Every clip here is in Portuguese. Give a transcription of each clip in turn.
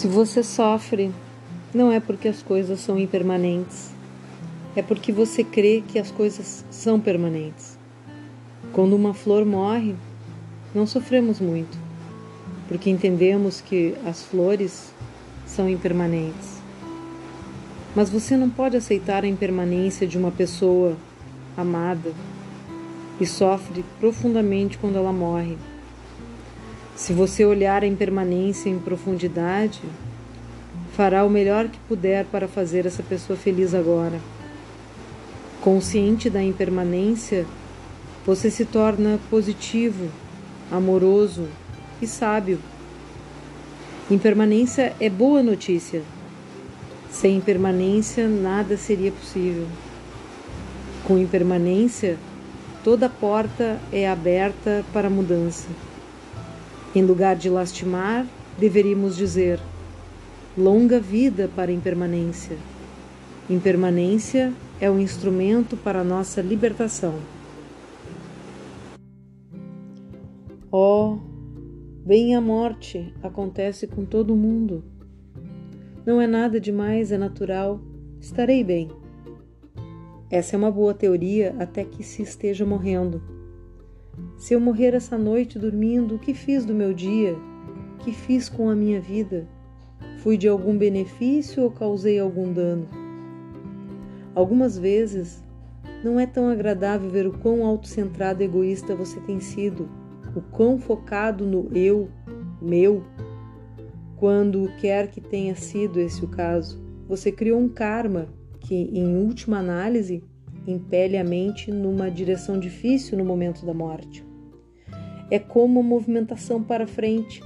Se você sofre, não é porque as coisas são impermanentes, é porque você crê que as coisas são permanentes. Quando uma flor morre, não sofremos muito, porque entendemos que as flores são impermanentes. Mas você não pode aceitar a impermanência de uma pessoa amada e sofre profundamente quando ela morre. Se você olhar a impermanência em profundidade, fará o melhor que puder para fazer essa pessoa feliz agora. Consciente da impermanência, você se torna positivo, amoroso e sábio. Impermanência é boa notícia. Sem impermanência, nada seria possível. Com impermanência, toda porta é aberta para mudança. Em lugar de lastimar, deveríamos dizer: longa vida para a impermanência. Impermanência é um instrumento para a nossa libertação. Oh, bem a morte acontece com todo mundo. Não é nada demais, é natural. Estarei bem. Essa é uma boa teoria até que se esteja morrendo. Se eu morrer essa noite dormindo, o que fiz do meu dia? Que fiz com a minha vida? Fui de algum benefício ou causei algum dano? Algumas vezes não é tão agradável ver o quão autocentrado e egoísta você tem sido, o quão focado no eu, meu. Quando quer que tenha sido esse o caso, você criou um karma que, em última análise, impele a mente numa direção difícil no momento da morte. É como movimentação para frente.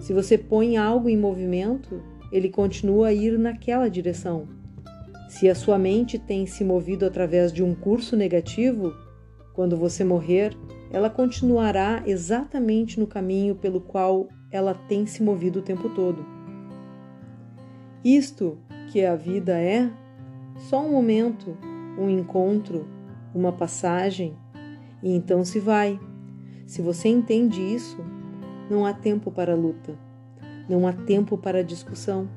Se você põe algo em movimento, ele continua a ir naquela direção. Se a sua mente tem se movido através de um curso negativo, quando você morrer, ela continuará exatamente no caminho pelo qual ela tem se movido o tempo todo. Isto que a vida é, só um momento, um encontro, uma passagem, e então se vai. Se você entende isso, não há tempo para luta, não há tempo para discussão,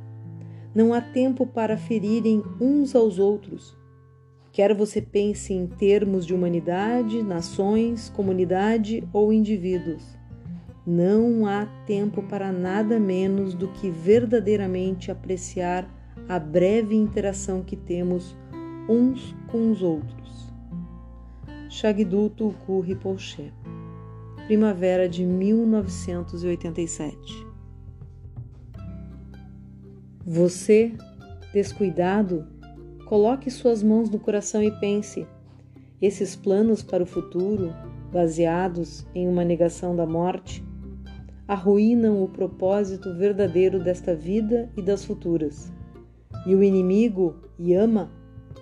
não há tempo para ferirem uns aos outros. Quer você pense em termos de humanidade, nações, comunidade ou indivíduos, não há tempo para nada menos do que verdadeiramente apreciar a breve interação que temos uns com os outros. Shagdu Tulku Rinpoche Primavera de 1987 Você, descuidado, coloque suas mãos no coração e pense: esses planos para o futuro, baseados em uma negação da morte, arruinam o propósito verdadeiro desta vida e das futuras. E o inimigo, Yama,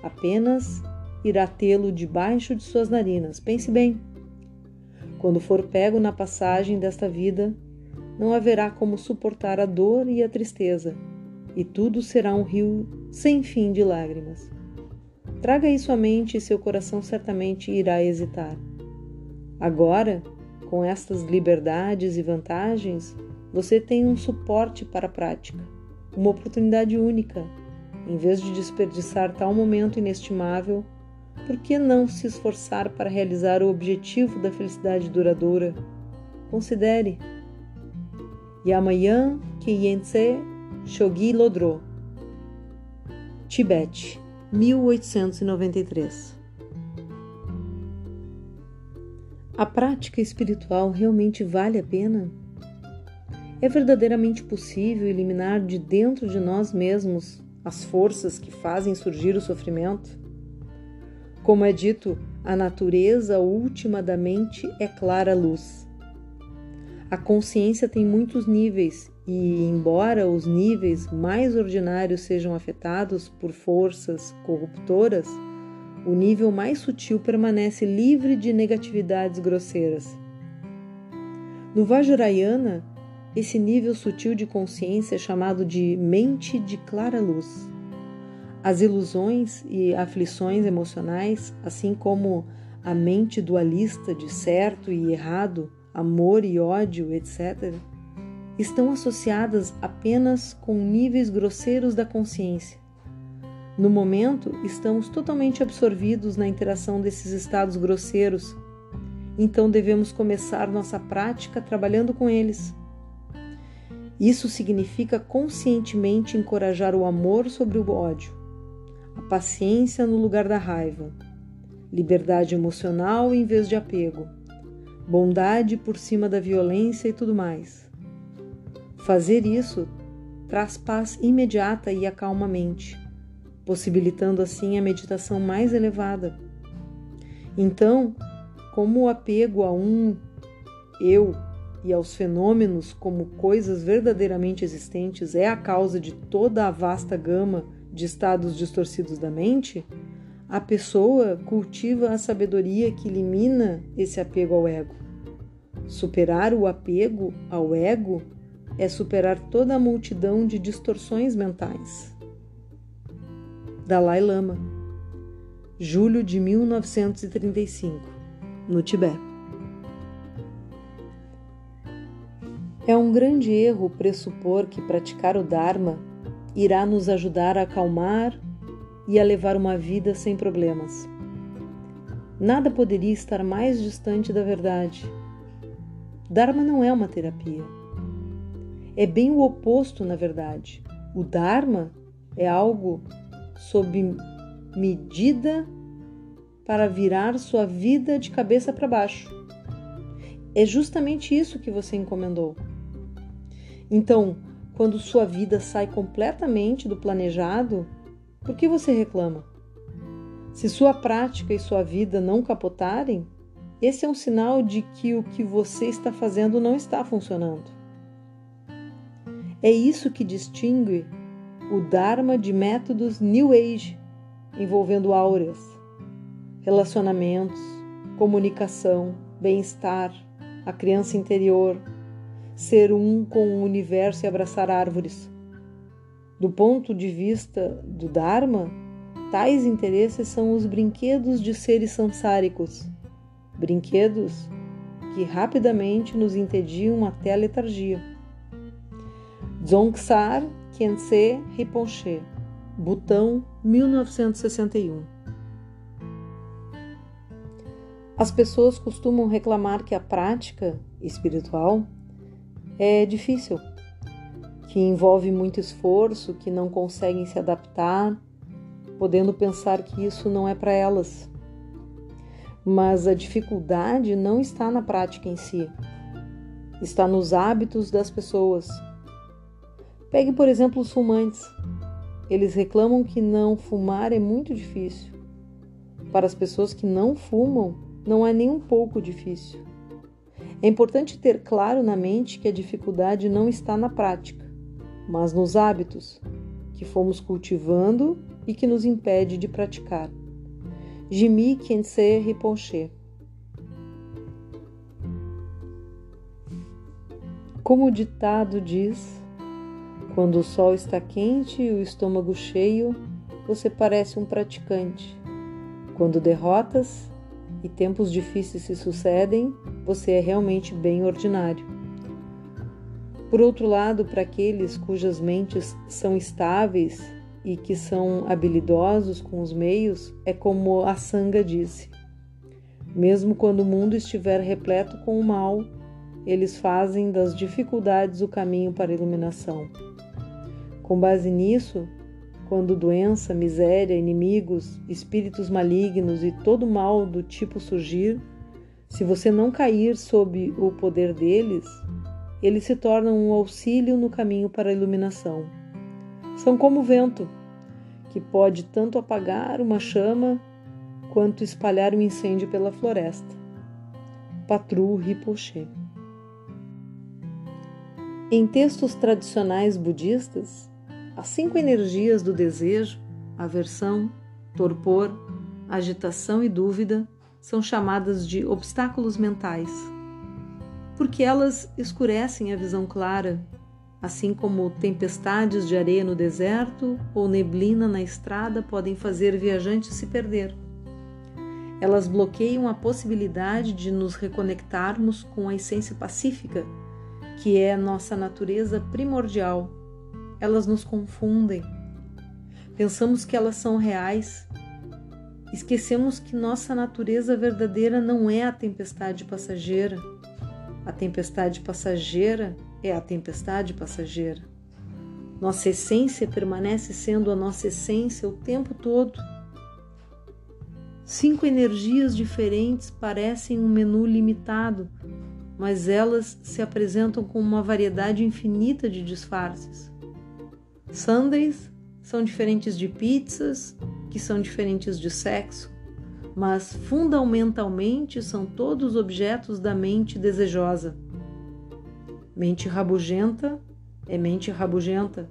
apenas irá tê-lo debaixo de suas narinas. Pense bem. Quando for pego na passagem desta vida, não haverá como suportar a dor e a tristeza, e tudo será um rio sem fim de lágrimas. Traga isso à mente e seu coração certamente irá hesitar. Agora, com estas liberdades e vantagens, você tem um suporte para a prática, uma oportunidade única em vez de desperdiçar tal momento inestimável, por que não se esforçar para realizar o objetivo da felicidade duradoura? Considere. Yamayan Kiyense Shogi Lodro Tibete, 1893 A prática espiritual realmente vale a pena? É verdadeiramente possível eliminar de dentro de nós mesmos as forças que fazem surgir o sofrimento? Como é dito, a natureza última da mente é clara luz. A consciência tem muitos níveis e, embora os níveis mais ordinários sejam afetados por forças corruptoras, o nível mais sutil permanece livre de negatividades grosseiras. No Vajrayana, esse nível sutil de consciência é chamado de mente de clara luz. As ilusões e aflições emocionais, assim como a mente dualista de certo e errado, amor e ódio, etc., estão associadas apenas com níveis grosseiros da consciência. No momento, estamos totalmente absorvidos na interação desses estados grosseiros, então devemos começar nossa prática trabalhando com eles. Isso significa conscientemente encorajar o amor sobre o ódio, a paciência no lugar da raiva, liberdade emocional em vez de apego, bondade por cima da violência e tudo mais. Fazer isso traz paz imediata e acalma a mente, possibilitando assim a meditação mais elevada. Então, como o apego a um eu e aos fenômenos como coisas verdadeiramente existentes é a causa de toda a vasta gama de estados distorcidos da mente, a pessoa cultiva a sabedoria que elimina esse apego ao ego. Superar o apego ao ego é superar toda a multidão de distorções mentais. Dalai Lama, julho de 1935, no Tibete. Um grande erro pressupor que praticar o Dharma irá nos ajudar a acalmar e a levar uma vida sem problemas. Nada poderia estar mais distante da verdade. Dharma não é uma terapia é bem o oposto, na verdade. O Dharma é algo sob medida para virar sua vida de cabeça para baixo. É justamente isso que você encomendou. Então, quando sua vida sai completamente do planejado, por que você reclama? Se sua prática e sua vida não capotarem, esse é um sinal de que o que você está fazendo não está funcionando. É isso que distingue o Dharma de métodos New Age, envolvendo áureas, relacionamentos, comunicação, bem-estar, a criança interior, ser um com o universo e abraçar árvores. Do ponto de vista do Dharma, tais interesses são os brinquedos de seres sansáricos, brinquedos que rapidamente nos entediam até a letargia. Dzongkhar Khyentse Rinpoche, Butão, 1961. As pessoas costumam reclamar que a prática espiritual é difícil, que envolve muito esforço, que não conseguem se adaptar, podendo pensar que isso não é para elas. Mas a dificuldade não está na prática em si, está nos hábitos das pessoas Pegue, por exemplo, os fumantes. Eles reclamam que não fumar é muito difícil. Para as pessoas que não fumam, não é nem um pouco difícil. É importante ter claro na mente que a dificuldade não está na prática, mas nos hábitos que fomos cultivando e que nos impede de praticar. Jimmy Kensei Rinpoche Como o ditado diz, quando o sol está quente e o estômago cheio, você parece um praticante. Quando derrotas e tempos difíceis se sucedem, você é realmente bem ordinário. Por outro lado, para aqueles cujas mentes são estáveis e que são habilidosos com os meios, é como a Sanga disse: mesmo quando o mundo estiver repleto com o mal, eles fazem das dificuldades o caminho para a iluminação. Com base nisso, quando doença, miséria, inimigos, espíritos malignos e todo mal do tipo surgir, se você não cair sob o poder deles, eles se tornam um auxílio no caminho para a iluminação. São como o vento, que pode tanto apagar uma chama quanto espalhar um incêndio pela floresta. Patru Rinpoche. Em textos tradicionais budistas, as cinco energias do desejo, aversão, torpor, agitação e dúvida são chamadas de obstáculos mentais, porque elas escurecem a visão clara, assim como tempestades de areia no deserto ou neblina na estrada podem fazer viajantes se perder. Elas bloqueiam a possibilidade de nos reconectarmos com a essência pacífica que é nossa natureza primordial. Elas nos confundem. Pensamos que elas são reais. Esquecemos que nossa natureza verdadeira não é a tempestade passageira. A tempestade passageira é a tempestade passageira. Nossa essência permanece sendo a nossa essência o tempo todo. Cinco energias diferentes parecem um menu limitado, mas elas se apresentam com uma variedade infinita de disfarces. Sundays são diferentes de pizzas, que são diferentes de sexo, mas fundamentalmente são todos objetos da mente desejosa. Mente rabugenta é mente rabugenta.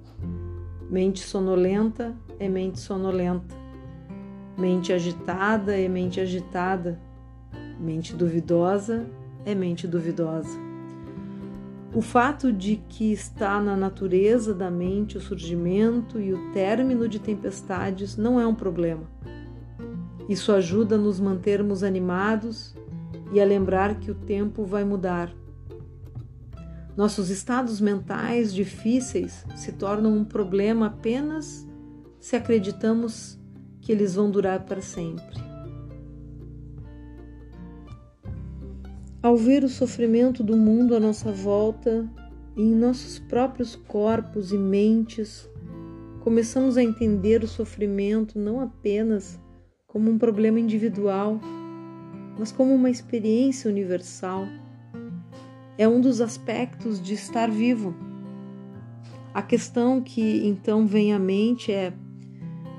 Mente sonolenta é mente sonolenta. Mente agitada é mente agitada. Mente duvidosa é mente duvidosa. O fato de que está na natureza da mente o surgimento e o término de tempestades não é um problema. Isso ajuda a nos mantermos animados e a lembrar que o tempo vai mudar nossos estados mentais difíceis se tornam um problema apenas se acreditamos que eles vão durar para sempre. Ao ver o sofrimento do mundo à nossa volta e em nossos próprios corpos e mentes, começamos a entender o sofrimento não apenas como um problema individual, mas como uma experiência universal é um dos aspectos de estar vivo. A questão que então vem à mente é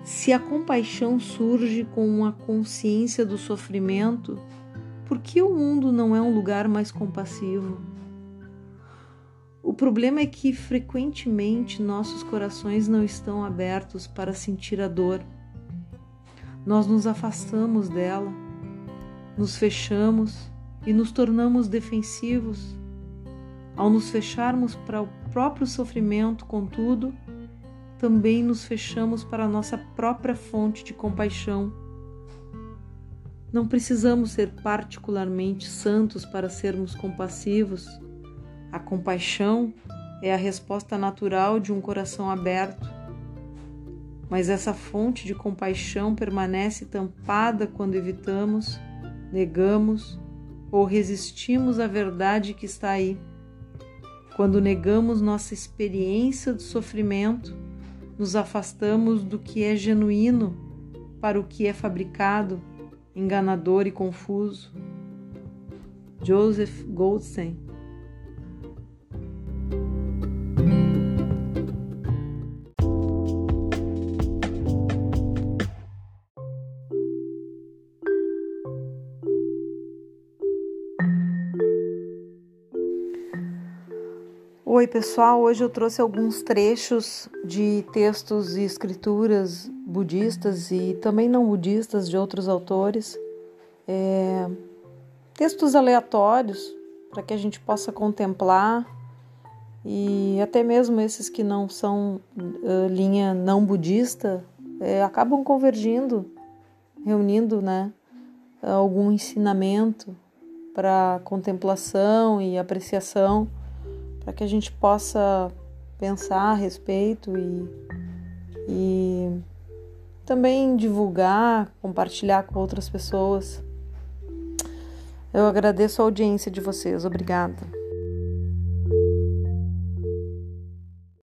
se a compaixão surge com a consciência do sofrimento, por que o mundo não é um lugar mais compassivo? O problema é que frequentemente nossos corações não estão abertos para sentir a dor. Nós nos afastamos dela, nos fechamos e nos tornamos defensivos ao nos fecharmos para o próprio sofrimento, contudo, também nos fechamos para a nossa própria fonte de compaixão. Não precisamos ser particularmente santos para sermos compassivos. A compaixão é a resposta natural de um coração aberto. Mas essa fonte de compaixão permanece tampada quando evitamos, negamos ou resistimos à verdade que está aí. Quando negamos nossa experiência de sofrimento, nos afastamos do que é genuíno para o que é fabricado, enganador e confuso. Joseph Goldstein Oi, pessoal. Hoje eu trouxe alguns trechos de textos e escrituras budistas e também não budistas de outros autores, é, textos aleatórios para que a gente possa contemplar e até mesmo esses que não são uh, linha não budista é, acabam convergindo, reunindo, né, algum ensinamento para contemplação e apreciação para que a gente possa pensar a respeito e, e também divulgar, compartilhar com outras pessoas. Eu agradeço a audiência de vocês. Obrigada.